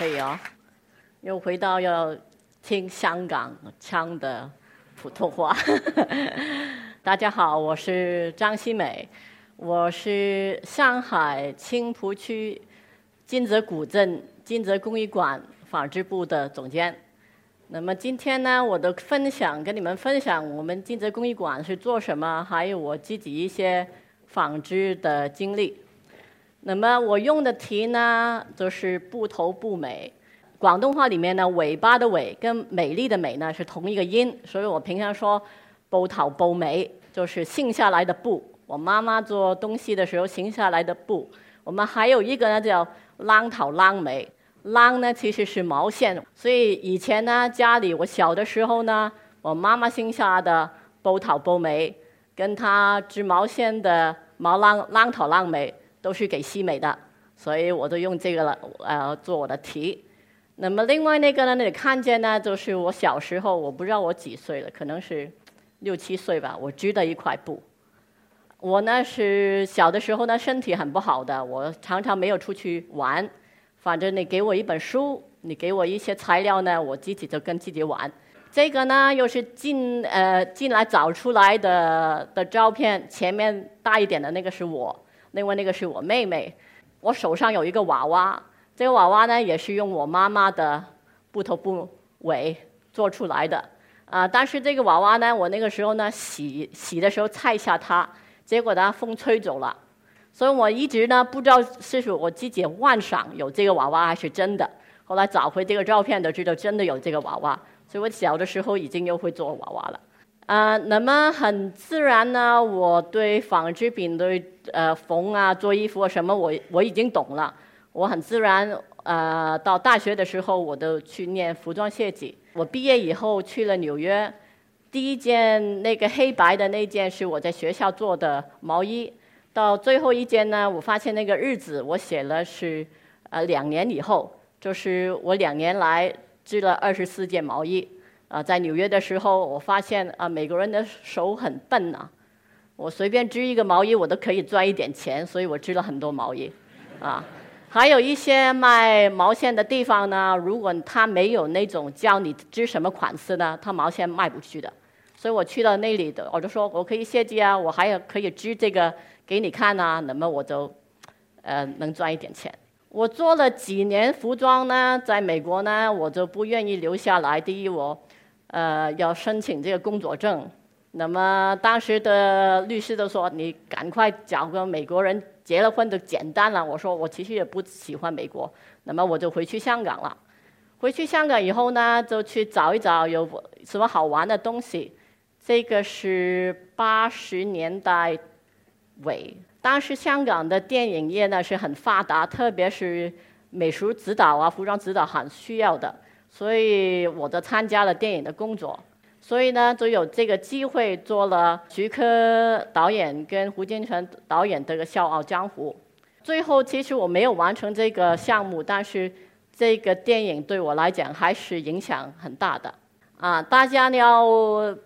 可以哦。又回到要听香港腔的普通话。大家好，我是张希美，我是上海青浦区金泽古镇金泽工艺馆纺织部的总监。那么今天呢，我的分享跟你们分享我们金泽工艺馆是做什么，还有我自己一些纺织的经历。那么我用的题呢，就是不头不美。广东话里面呢，尾巴的尾跟美丽的美呢是同一个音，所以我平常说不头不美，就是信下来的布。我妈妈做东西的时候信下来的布。我们还有一个呢叫浪头浪美，浪呢其实是毛线，所以以前呢家里我小的时候呢，我妈妈信下的不头不美，跟她织毛线的毛浪浪头浪美。都是给西美的，所以我都用这个了，呃，做我的题。那么另外那个呢，你看见呢，就是我小时候，我不知道我几岁了，可能是六七岁吧，我织的一块布。我呢是小的时候呢身体很不好的，我常常没有出去玩。反正你给我一本书，你给我一些材料呢，我自己就跟自己玩。这个呢又是进呃进来找出来的的照片，前面大一点的那个是我。另外那个是我妹妹，我手上有一个娃娃，这个娃娃呢也是用我妈妈的布头布尾做出来的，啊，但是这个娃娃呢，我那个时候呢洗洗的时候踩一下它，结果它风吹走了，所以我一直呢不知道是是我自己幻想有这个娃娃还是真的，后来找回这个照片，都知道真的有这个娃娃，所以我小的时候已经又会做娃娃了。啊，那么很自然呢，我对纺织品的呃缝啊、做衣服啊什么，我我已经懂了。我很自然，呃，到大学的时候，我都去念服装设计。我毕业以后去了纽约，第一件那个黑白的那件是我在学校做的毛衣。到最后一件呢，我发现那个日子我写了是呃两年以后，就是我两年来织了二十四件毛衣。啊，在纽约的时候，我发现啊，美国人的手很笨呐。我随便织一个毛衣，我都可以赚一点钱，所以我织了很多毛衣。啊，还有一些卖毛线的地方呢，如果他没有那种教你织什么款式呢，他毛线卖不去的。所以我去到那里的，我就说我可以设计啊，我还有可以织这个给你看啊，那么我就呃能赚一点钱。我做了几年服装呢，在美国呢，我就不愿意留下来。第一，我呃，要申请这个工作证，那么当时的律师都说：“你赶快找个美国人结了婚就简单了。”我说：“我其实也不喜欢美国。”那么我就回去香港了。回去香港以后呢，就去找一找有什么好玩的东西。这个是八十年代尾，当时香港的电影业呢是很发达，特别是美术指导啊、服装指导很需要的。所以我就参加了电影的工作，所以呢，就有这个机会做了徐克导演跟胡金铨导演的《笑傲江湖》。最后，其实我没有完成这个项目，但是这个电影对我来讲还是影响很大的。啊，大家要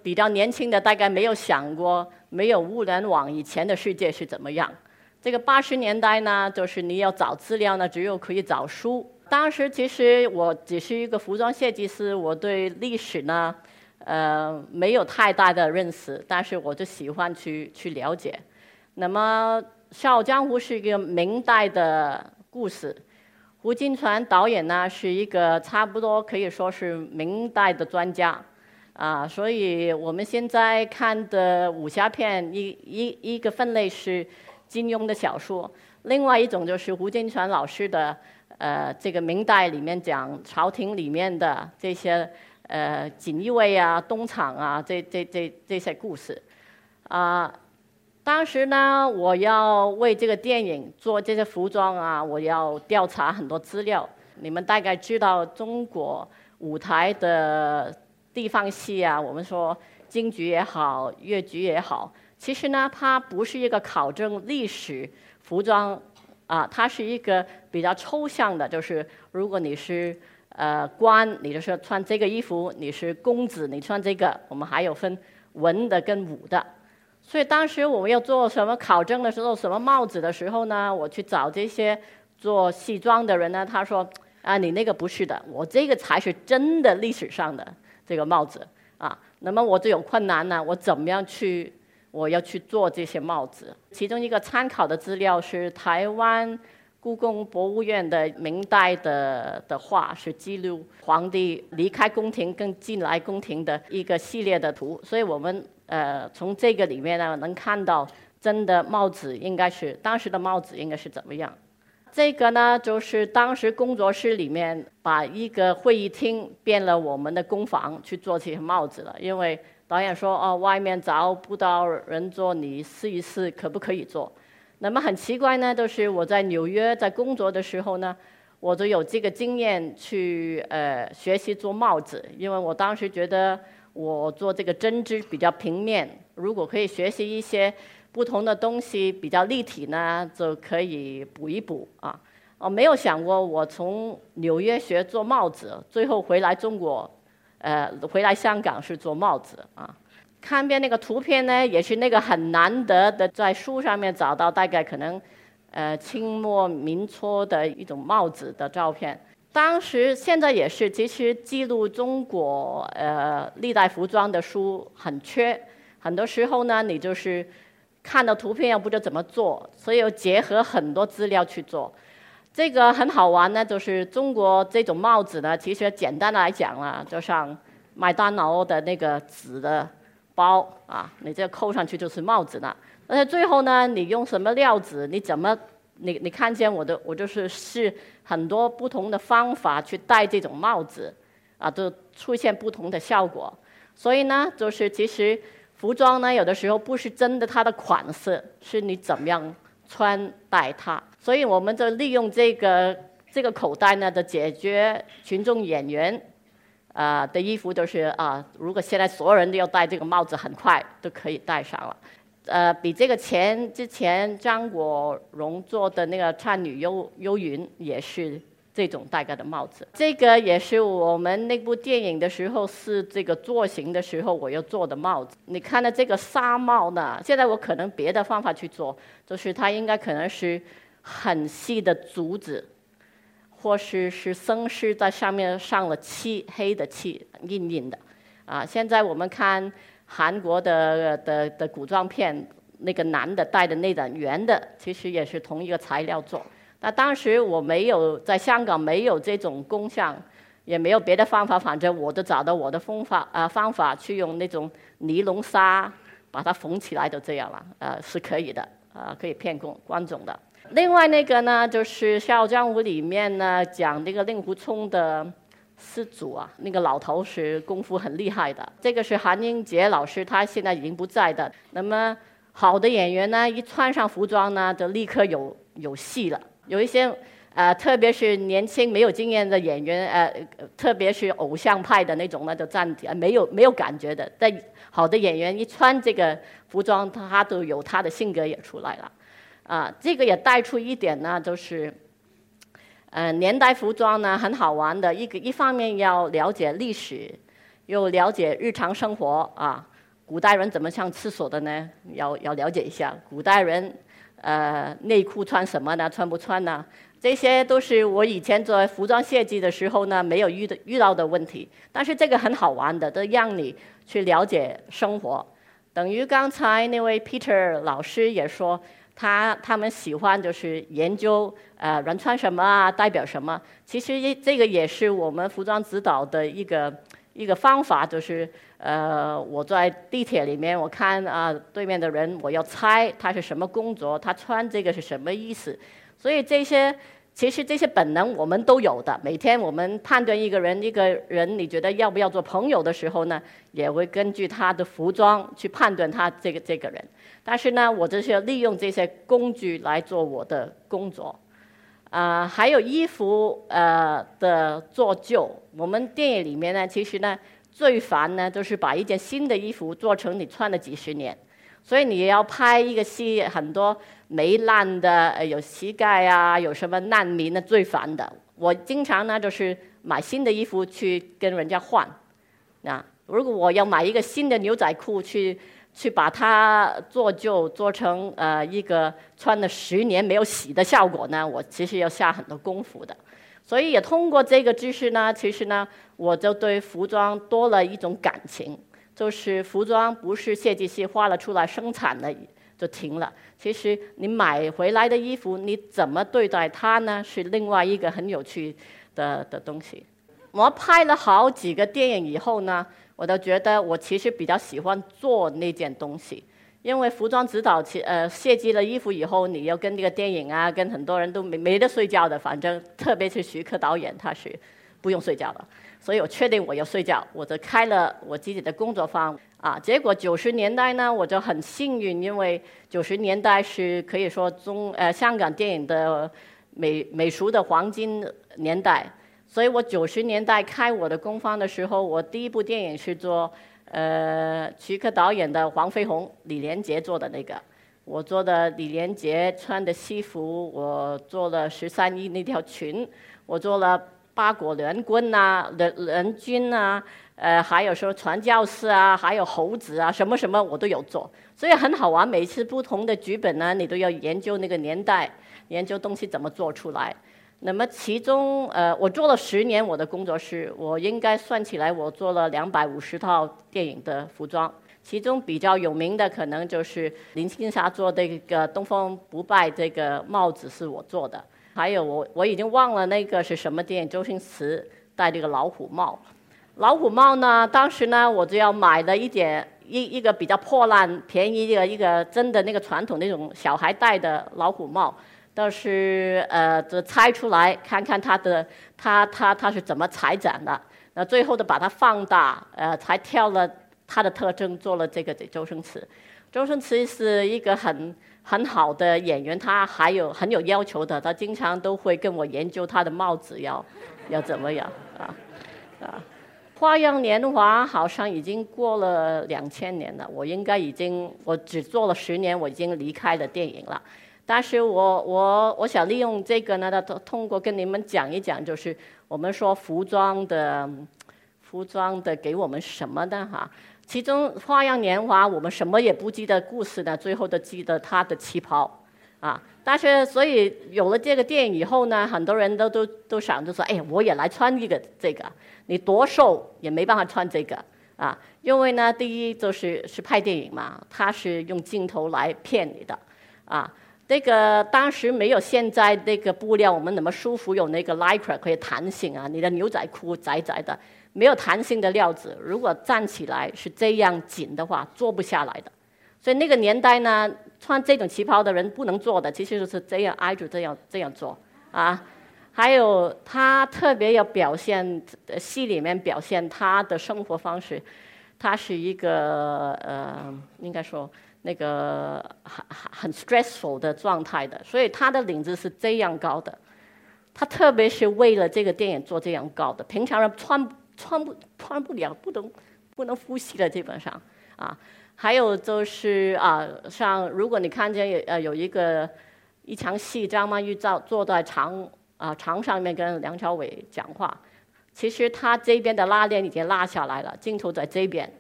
比较年轻的，大概没有想过没有物联网以前的世界是怎么样。这个八十年代呢，就是你要找资料呢，只有可以找书。当时其实我只是一个服装设计师，我对历史呢，呃，没有太大的认识，但是我就喜欢去去了解。那么《笑傲江湖》是一个明代的故事，胡金铨导演呢是一个差不多可以说是明代的专家，啊，所以我们现在看的武侠片一一一个分类是金庸的小说，另外一种就是胡金铨老师的。呃，这个明代里面讲朝廷里面的这些呃锦衣卫啊、东厂啊，这这这这些故事啊。当时呢，我要为这个电影做这些服装啊，我要调查很多资料。你们大概知道中国舞台的地方戏啊，我们说京剧也好，越剧也好，其实呢，它不是一个考证历史服装。啊，它是一个比较抽象的，就是如果你是呃官，你就是穿这个衣服；你是公子，你穿这个。我们还有分文的跟武的。所以当时我们要做什么考证的时候，什么帽子的时候呢？我去找这些做西装的人呢，他说啊，你那个不是的，我这个才是真的历史上的这个帽子啊。那么我就有困难呢，我怎么样去？我要去做这些帽子。其中一个参考的资料是台湾故宫博物院的明代的的画，是记录皇帝离开宫廷跟进来宫廷的一个系列的图。所以我们呃从这个里面呢，能看到真的帽子应该是当时的帽子应该是怎么样。这个呢，就是当时工作室里面把一个会议厅变了我们的工房去做这些帽子了。因为导演说：“哦，外面找不到人做，你试一试可不可以做？”那么很奇怪呢，就是我在纽约在工作的时候呢，我就有这个经验去呃学习做帽子。因为我当时觉得我做这个针织比较平面，如果可以学习一些。不同的东西比较立体呢，就可以补一补啊。我没有想过，我从纽约学做帽子，最后回来中国，呃，回来香港是做帽子啊。看遍那个图片呢，也是那个很难得的，在书上面找到大概可能，呃，清末民初的一种帽子的照片。当时现在也是，其实记录中国呃历代服装的书很缺，很多时候呢，你就是。看到图片又不知道怎么做，所以要结合很多资料去做。这个很好玩呢，就是中国这种帽子呢，其实简单的来讲啊，就像麦当劳的那个纸的包啊，你这扣上去就是帽子了。而且最后呢，你用什么料子，你怎么，你你看见我的，我就是试很多不同的方法去戴这种帽子，啊，都出现不同的效果。所以呢，就是其实。服装呢，有的时候不是真的它的款式，是你怎么样穿戴它。所以我们就利用这个这个口袋呢，就解决群众演员啊的衣服都是啊，如果现在所有人都要戴这个帽子，很快都可以戴上了。呃，比这个前之前张国荣做的那个《倩女幽幽云》也是。这种戴个的帽子，这个也是我们那部电影的时候是这个做型的时候我要做的帽子。你看到这个纱帽呢？现在我可能别的方法去做，就是它应该可能是很细的竹子，或是是生丝在上面上了漆，黑的漆，硬硬的。啊，现在我们看韩国的的的古装片，那个男的戴的那种圆的，其实也是同一个材料做。那当时我没有在香港没有这种工匠，也没有别的方法，反正我就找到我的方法啊方法去用那种尼龙纱把它缝起来，就这样了，呃是可以的，啊可以骗观观众的。另外那个呢，就是《笑傲江湖》里面呢讲那个令狐冲的师祖啊，那个老头是功夫很厉害的。这个是韩英杰老师，他现在已经不在的。那么好的演员呢，一穿上服装呢，就立刻有有戏了。有一些呃，特别是年轻没有经验的演员，呃，特别是偶像派的那种，那就站没有没有感觉的。但好的演员一穿这个服装，他都有他的性格也出来了。啊，这个也带出一点呢，就是，呃，年代服装呢很好玩的，一个一方面要了解历史，又了解日常生活啊。古代人怎么上厕所的呢？要要了解一下古代人。呃，内裤穿什么呢？穿不穿呢？这些都是我以前做服装设计的时候呢，没有遇的遇到的问题。但是这个很好玩的，都让你去了解生活。等于刚才那位 Peter 老师也说，他他们喜欢就是研究呃人穿什么啊，代表什么。其实这个也是我们服装指导的一个一个方法，就是。呃，我在地铁里面，我看啊，对面的人，我要猜他是什么工作，他穿这个是什么意思。所以这些其实这些本能我们都有的。每天我们判断一个人，一个人你觉得要不要做朋友的时候呢，也会根据他的服装去判断他这个这个人。但是呢，我就是要利用这些工具来做我的工作。啊，还有衣服呃的做旧，我们电影里面呢，其实呢。最烦呢，就是把一件新的衣服做成你穿了几十年，所以你要拍一个戏，很多没烂的，呃有膝盖啊，有什么难民的，最烦的。我经常呢，就是买新的衣服去跟人家换。啊，如果我要买一个新的牛仔裤去去把它做旧，做成呃一个穿了十年没有洗的效果呢，我其实要下很多功夫的。所以也通过这个知识呢，其实呢，我就对服装多了一种感情，就是服装不是设计师画了出来生产的就停了。其实你买回来的衣服，你怎么对待它呢？是另外一个很有趣的的东西。我拍了好几个电影以后呢，我都觉得我其实比较喜欢做那件东西。因为服装指导，其呃设计了衣服以后，你要跟那个电影啊，跟很多人都没没得睡觉的。反正特别是徐克导演，他是不用睡觉的。所以我确定我要睡觉，我就开了我自己的工作坊啊。结果九十年代呢，我就很幸运，因为九十年代是可以说中呃香港电影的美美术的黄金年代。所以我九十年代开我的工坊的时候，我第一部电影是做。呃，徐克导演的《黄飞鸿》，李连杰做的那个，我做的李连杰穿的西服，我做了十三姨那条裙，我做了八国联军呐，联联军啊，呃，还有说传教士啊，还有猴子啊，什么什么我都有做，所以很好玩。每次不同的剧本呢，你都要研究那个年代，研究东西怎么做出来。那么其中，呃，我做了十年我的工作室，我应该算起来，我做了两百五十套电影的服装。其中比较有名的，可能就是林青霞做这个《东方不败》这个帽子是我做的。还有我我已经忘了那个是什么电影，周星驰戴这个老虎帽。老虎帽呢，当时呢，我就要买了一点一一个比较破烂、便宜的一个真的那个传统那种小孩戴的老虎帽。倒是呃，这拆出来看看它的，它它它是怎么裁剪的？那最后的把它放大，呃，才挑了它的特征，做了这个这周星驰。周星驰是一个很很好的演员，他还有很有要求的，他经常都会跟我研究他的帽子要要怎么样啊啊！花样年华好像已经过了两千年了，我应该已经我只做了十年，我已经离开了电影了。但是我我我想利用这个呢，通通过跟你们讲一讲，就是我们说服装的，服装的给我们什么的哈？其中《花样年华》我们什么也不记得故事呢，最后都记得他的旗袍啊。但是所以有了这个电影以后呢，很多人都都都想着说，哎，我也来穿一个这个。你多瘦也没办法穿这个啊，因为呢，第一就是是拍电影嘛，它是用镜头来骗你的啊。这个当时没有现在那个布料，我们那么舒服，有那个 lycra 可以弹性啊。你的牛仔裤窄窄的，没有弹性的料子，如果站起来是这样紧的话，坐不下来的。所以那个年代呢，穿这种旗袍的人不能坐的，其实就是这样挨着这样这样坐啊。还有他特别要表现戏里面表现他的生活方式，他是一个呃，应该说。那个很很很 stressful 的状态的，所以他的领子是这样高的。他特别是为了这个电影做这样高的，平常人穿穿不穿不了，不能不能呼吸的基本上啊。还有就是啊，像如果你看见有呃有一个一场戏，张曼玉坐坐在床啊床上面跟梁朝伟讲话，其实他这边的拉链已经拉下来了，镜头在这边。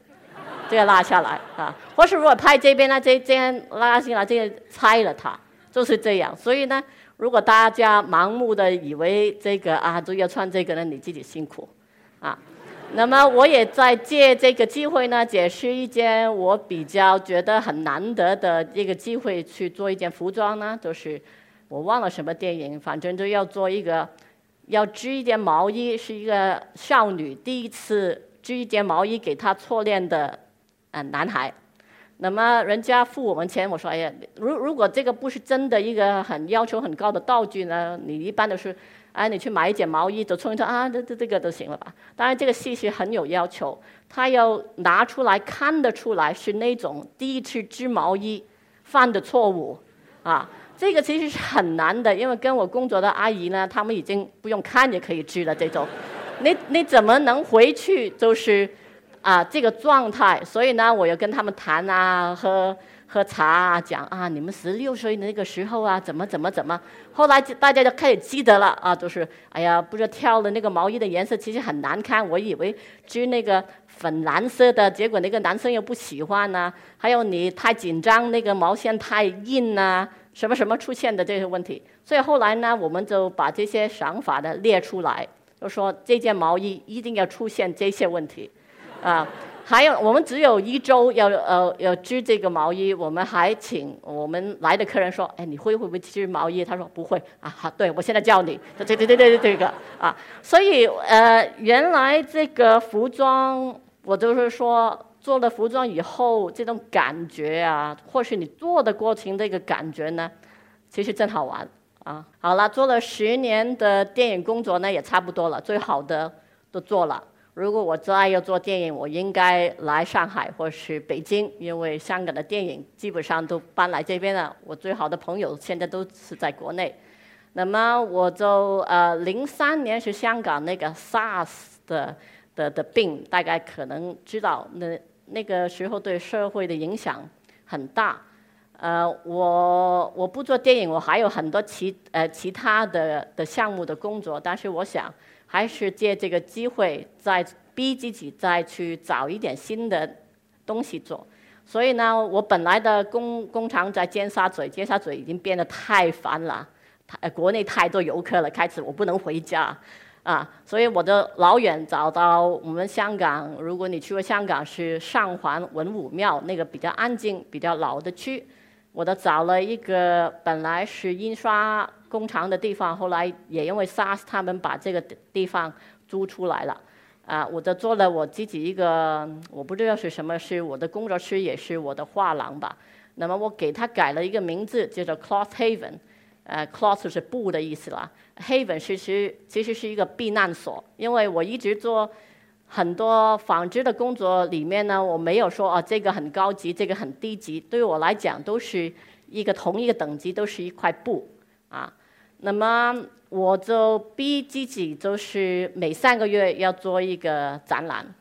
这个拉下来啊，或是如果拍这边呢，这这样拉下来，这样拆了它，就是这样。所以呢，如果大家盲目的以为这个啊都要穿这个呢，你自己辛苦啊。那么我也在借这个机会呢，解释一件我比较觉得很难得的一个机会去做一件服装呢，就是我忘了什么电影，反正就要做一个要织一件毛衣，是一个少女第一次织一件毛衣给她错恋的。嗯，男孩，那么人家付我们钱，我说哎呀，如如果这个不是真的一个很要求很高的道具呢，你一般都是，哎，你去买一件毛衣，就穿一穿啊，这这这个都行了吧？当然这个戏是很有要求，他要拿出来看得出来是那种第一次织毛衣犯的错误，啊，这个其实是很难的，因为跟我工作的阿姨呢，他们已经不用看也可以织了这种，你你怎么能回去就是？啊，这个状态，所以呢，我要跟他们谈啊，喝喝茶啊，讲啊，你们十六岁那个时候啊，怎么怎么怎么，后来大家就开始记得了啊，都是哎呀，不知道挑的那个毛衣的颜色其实很难看，我以为织那个粉蓝色的，结果那个男生又不喜欢呢，还有你太紧张，那个毛线太硬呐，什么什么出现的这些问题。所以后来呢，我们就把这些想法呢列出来，就说这件毛衣一定要出现这些问题，啊。还有，我们只有一周要呃要织这个毛衣，我们还请我们来的客人说：“哎，你会会不会织毛衣？”他说：“不会。”啊，好，对我现在教你。对对对对对，这个啊，所以呃，原来这个服装，我就是说做了服装以后，这种感觉啊，或是你做的过程这个感觉呢，其实真好玩啊。好了，做了十年的电影工作呢，也差不多了，最好的都做了。如果我再要做电影，我应该来上海或是北京，因为香港的电影基本上都搬来这边了。我最好的朋友现在都是在国内。那么我就呃，零三年是香港那个 SARS 的的的病，大概可能知道，那那个时候对社会的影响很大。呃，我我不做电影，我还有很多其呃其他的的项目的工作，但是我想。还是借这个机会再逼自己再去找一点新的东西做。所以呢，我本来的工工厂在尖沙咀，尖沙咀已经变得太烦了，太国内太多游客了，开始我不能回家啊，所以我就老远找到我们香港。如果你去过香港，是上环文武庙那个比较安静、比较老的区，我都找了一个本来是印刷。工厂的地方，后来也因为 SARS，他们把这个地方租出来了，啊，我就做了我自己一个，我不知道是什么，是我的工作室，也是我的画廊吧。那么我给他改了一个名字，叫做 Cloth Haven，呃，Cloth 是布的意思啦，Haven 其实其实是一个避难所，因为我一直做很多纺织的工作，里面呢，我没有说啊这个很高级，这个很低级，对我来讲都是一个同一个等级，都是一块布，啊。那么我就逼自己，就是每三个月要做一个展览，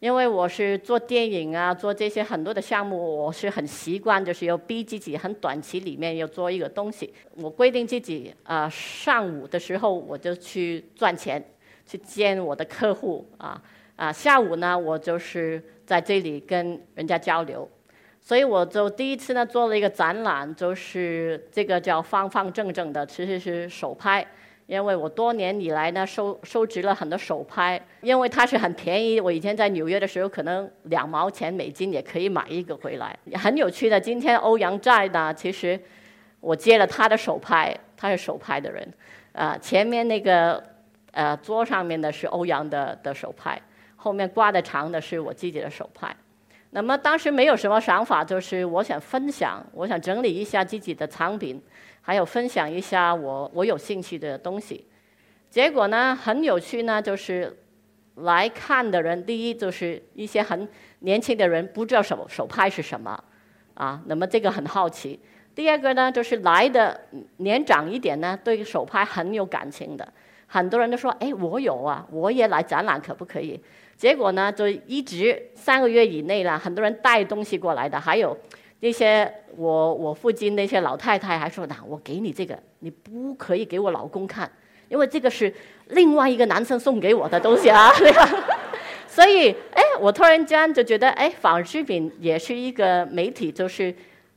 因为我是做电影啊，做这些很多的项目，我是很习惯，就是要逼自己很短期里面要做一个东西。我规定自己啊，上午的时候我就去赚钱，去见我的客户啊啊，下午呢我就是在这里跟人家交流。所以我就第一次呢做了一个展览，就是这个叫方方正正的，其实是手拍。因为我多年以来呢收收集了很多手拍，因为它是很便宜。我以前在纽约的时候，可能两毛钱美金也可以买一个回来。很有趣的，今天欧阳在呢，其实我接了他的手拍，他是手拍的人。啊，前面那个呃桌上面的是欧阳的的手拍，后面挂的长的是我自己的手拍。那么当时没有什么想法，就是我想分享，我想整理一下自己的藏品，还有分享一下我我有兴趣的东西。结果呢，很有趣呢，就是来看的人，第一就是一些很年轻的人，不知道手手拍是什么，啊，那么这个很好奇。第二个呢，就是来的年长一点呢，对手拍很有感情的，很多人都说，哎，我有啊，我也来展览可不可以？结果呢，就一直三个月以内了，很多人带东西过来的，还有那些我我附近那些老太太还说呢，我给你这个，你不可以给我老公看，因为这个是另外一个男生送给我的东西啊。所以，哎，我突然间就觉得，哎，纺织品也是一个媒体，就是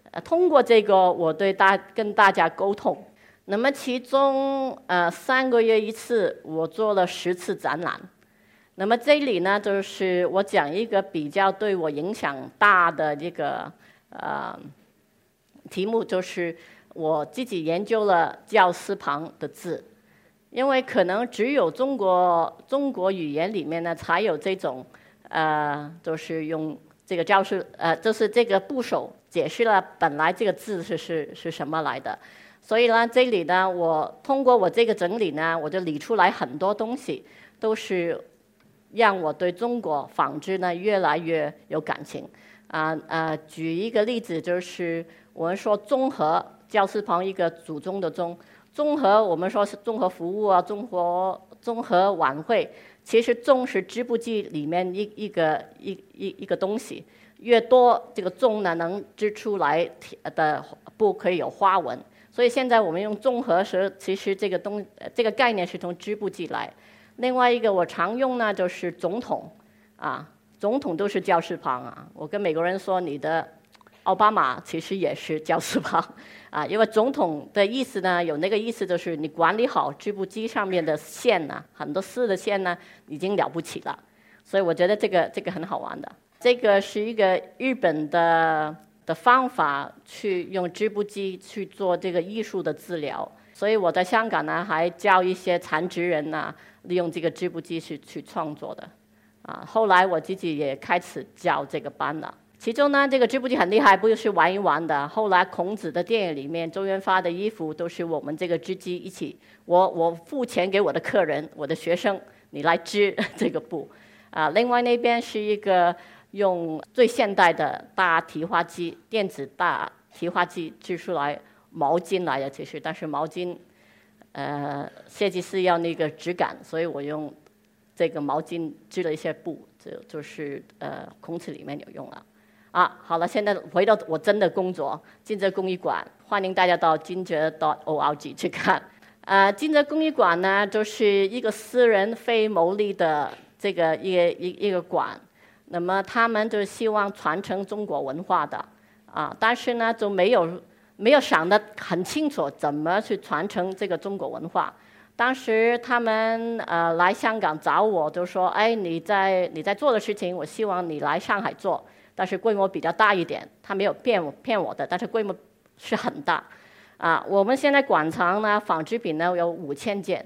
呃通过这个，我对大跟大家沟通。那么其中呃三个月一次，我做了十次展览。那么这里呢，就是我讲一个比较对我影响大的这个呃题目，就是我自己研究了教师旁的字，因为可能只有中国中国语言里面呢才有这种呃，就是用这个教师呃，就是这个部首解释了本来这个字是是是什么来的，所以呢，这里呢，我通过我这个整理呢，我就理出来很多东西，都是。让我对中国纺织呢越来越有感情，啊啊，举一个例子，就是我们说综合，教师旁一个祖宗的宗，综合我们说是综合服务啊，综合综合晚会，其实综是织布机里面一一个一一一个东西，越多这个综呢能织出来的布可以有花纹，所以现在我们用综合时，其实这个东这个概念是从织布机来。另外一个我常用呢，就是总统，啊，总统都是教室旁啊。我跟美国人说，你的奥巴马其实也是教室旁，啊，因为总统的意思呢，有那个意思就是你管理好织布机上面的线呢，很多丝的线呢，已经了不起了。所以我觉得这个这个很好玩的。这个是一个日本的的方法，去用织布机去做这个艺术的治疗。所以我在香港呢，还教一些残疾人呐，利用这个织布机去去创作的。啊，后来我自己也开始教这个班了。其中呢，这个织布机很厉害，不就是玩一玩的。后来孔子的电影里面，周润发的衣服都是我们这个织机一起，我我付钱给我的客人，我的学生，你来织这个布。啊，另外那边是一个用最现代的大提花机，电子大提花机织出来毛巾来的，其实但是毛巾，呃，设计师要那个质感，所以我用这个毛巾织了一些布，就就是呃，空气里面有用了。啊，好了，现在回到我真的工作，金泽工艺馆，欢迎大家到金泽 .org 去看。啊，金泽工艺馆呢，就是一个私人非牟利的这个一个一一个馆，那么他们就希望传承中国文化的，啊，但是呢，就没有没有想得很清楚怎么去传承这个中国文化。当时他们呃来香港找我，就说，哎，你在你在做的事情，我希望你来上海做。但是规模比较大一点，他没有骗我骗我的，但是规模是很大，啊，我们现在馆藏呢，纺织品呢有五千件，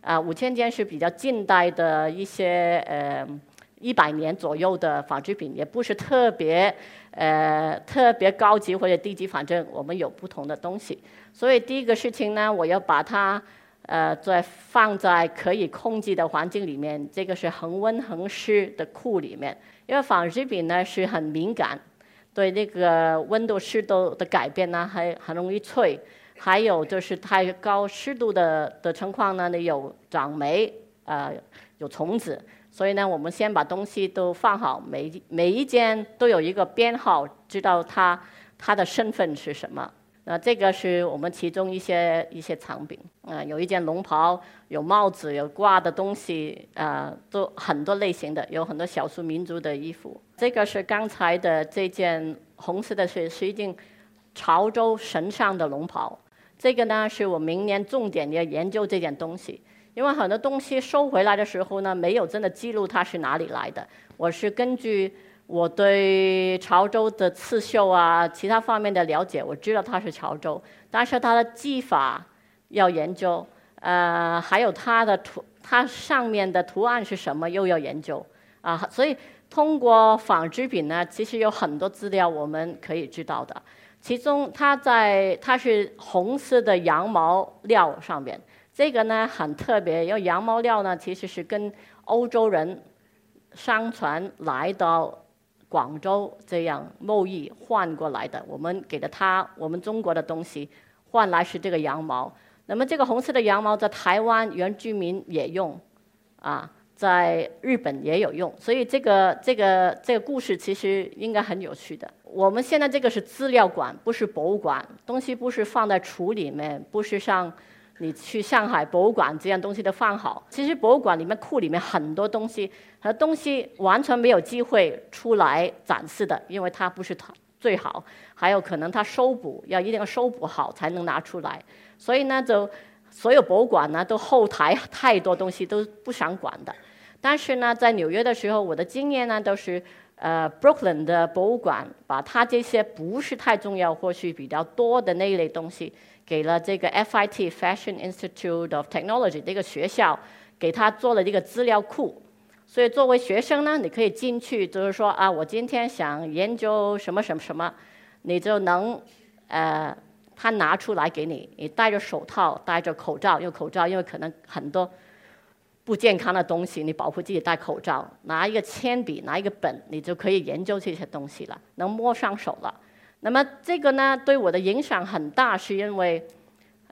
啊，五千件是比较近代的一些呃一百年左右的纺织品，也不是特别呃特别高级或者低级，反正我们有不同的东西。所以第一个事情呢，我要把它呃在放在可以控制的环境里面，这个是恒温恒湿的库里面。因为纺织品呢是很敏感，对那个温度湿度的改变呢，还很容易脆。还有就是太高湿度的的情况呢，你有长霉，呃，有虫子。所以呢，我们先把东西都放好，每每一件都有一个编号，知道它它的身份是什么。那这个是我们其中一些一些藏品，啊，有一件龙袍，有帽子，有挂的东西，啊，都很多类型的，有很多少数民族的衣服。这个是刚才的这件红色的，是是一件潮州神上的龙袍。这个呢，是我明年重点要研究这件东西，因为很多东西收回来的时候呢，没有真的记录它是哪里来的。我是根据。我对潮州的刺绣啊，其他方面的了解，我知道它是潮州，但是它的技法要研究，呃，还有它的图，它上面的图案是什么又要研究，啊，所以通过纺织品呢，其实有很多资料我们可以知道的。其中它在它是红色的羊毛料上面，这个呢很特别，因为羊毛料呢其实是跟欧洲人商船来到。广州这样贸易换过来的，我们给了他我们中国的东西，换来是这个羊毛。那么这个红色的羊毛在台湾原居民也用，啊，在日本也有用。所以这个这个这个故事其实应该很有趣的。我们现在这个是资料馆，不是博物馆，东西不是放在橱里面，不是像。你去上海博物馆，这样东西都放好。其实博物馆里面库里面很多东西，和东西完全没有机会出来展示的，因为它不是它最好，还有可能它收补要一定要收补好才能拿出来。所以呢，就所有博物馆呢都后台太多东西都不想管的。但是呢，在纽约的时候，我的经验呢都是，呃，Brooklyn 的博物馆把它这些不是太重要或许比较多的那一类东西。给了这个 FIT Fashion Institute of Technology 这个学校，给他做了一个资料库。所以作为学生呢，你可以进去，就是说啊，我今天想研究什么什么什么，你就能，呃，他拿出来给你，你戴着手套，戴着口罩，用口罩，因为可能很多不健康的东西，你保护自己戴口罩，拿一个铅笔，拿一个本，你就可以研究这些东西了，能摸上手了。那么这个呢，对我的影响很大，是因为，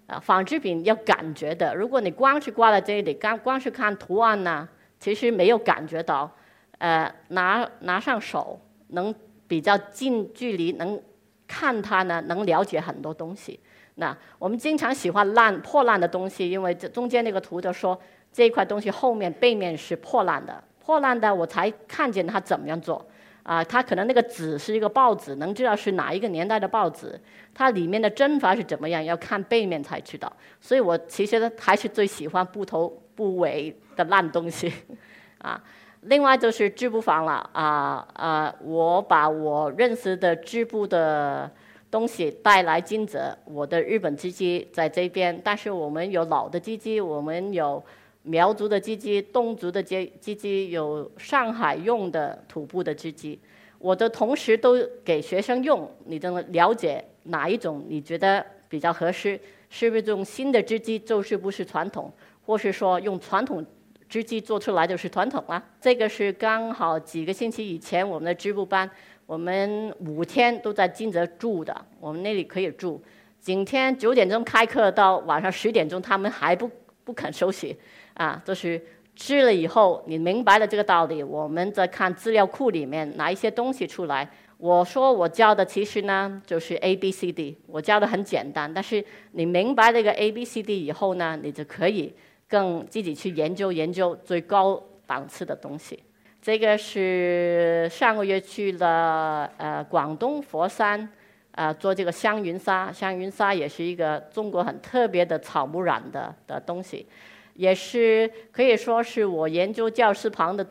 啊，纺织品要感觉的。如果你光是挂在这里，光光是看图案呢，其实没有感觉到。呃，拿拿上手，能比较近距离能看它呢，能了解很多东西。那我们经常喜欢烂破烂的东西，因为这中间那个图就说这一块东西后面背面是破烂的，破烂的我才看见它怎么样做。啊，它可能那个纸是一个报纸，能知道是哪一个年代的报纸，它里面的针法是怎么样，要看背面才知道。所以我其实还是最喜欢不头不尾的烂东西，啊，另外就是织布坊了，啊啊，我把我认识的织布的东西带来金泽，我的日本机机在这边，但是我们有老的机机，我们有。苗族的鸡鸡，侗族的鸡鸡鸡，有上海用的土布的鸡鸡，我的同时都给学生用，你都了解哪一种你觉得比较合适？是不是用新的织机就是不是传统，或是说用传统织机做出来就是传统啊？这个是刚好几个星期以前我们的织布班，我们五天都在金泽住的，我们那里可以住。今天九点钟开课到晚上十点钟，他们还不不肯休息。啊，就是知了以后，你明白了这个道理，我们在看资料库里面拿一些东西出来。我说我教的其实呢就是 A B C D，我教的很简单，但是你明白这个 A B C D 以后呢，你就可以更自己去研究研究最高档次的东西。这个是上个月去了呃广东佛山，呃做这个香云纱，香云纱也是一个中国很特别的草木染的的东西。也是可以说是我研究教师旁的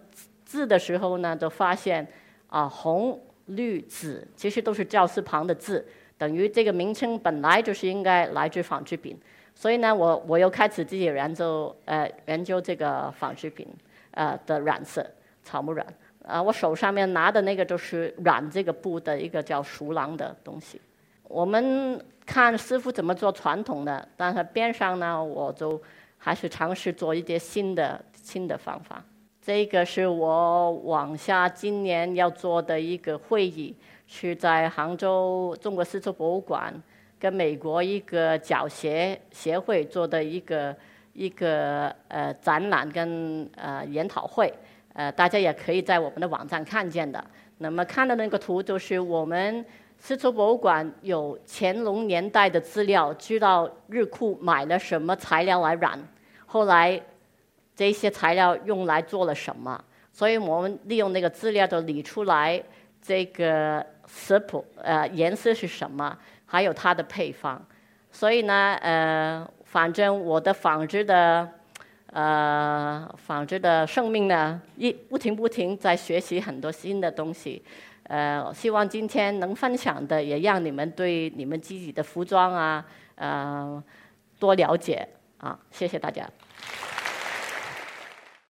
字的时候呢，就发现啊，红、绿、紫其实都是教师旁的字，等于这个名称本来就是应该来自纺织品。所以呢，我我又开始自己研究呃研究这个纺织品呃的染色草木染啊，我手上面拿的那个就是染这个布的一个叫熟郎的东西。我们看师傅怎么做传统的，但是边上呢，我就。还是尝试做一些新的新的方法。这个是我往下今年要做的一个会议，是在杭州中国丝绸博物馆跟美国一个脚协协会做的一个一个呃展览跟呃研讨会。呃，大家也可以在我们的网站看见的。那么看的那个图就是我们丝绸博物馆有乾隆年代的资料，知道日库买了什么材料来染。后来，这些材料用来做了什么？所以我们利用那个资料都理出来，这个色谱呃颜色是什么，还有它的配方。所以呢，呃，反正我的纺织的呃纺织的生命呢，一不停不停在学习很多新的东西。呃，希望今天能分享的，也让你们对你们自己的服装啊，呃，多了解啊。谢谢大家。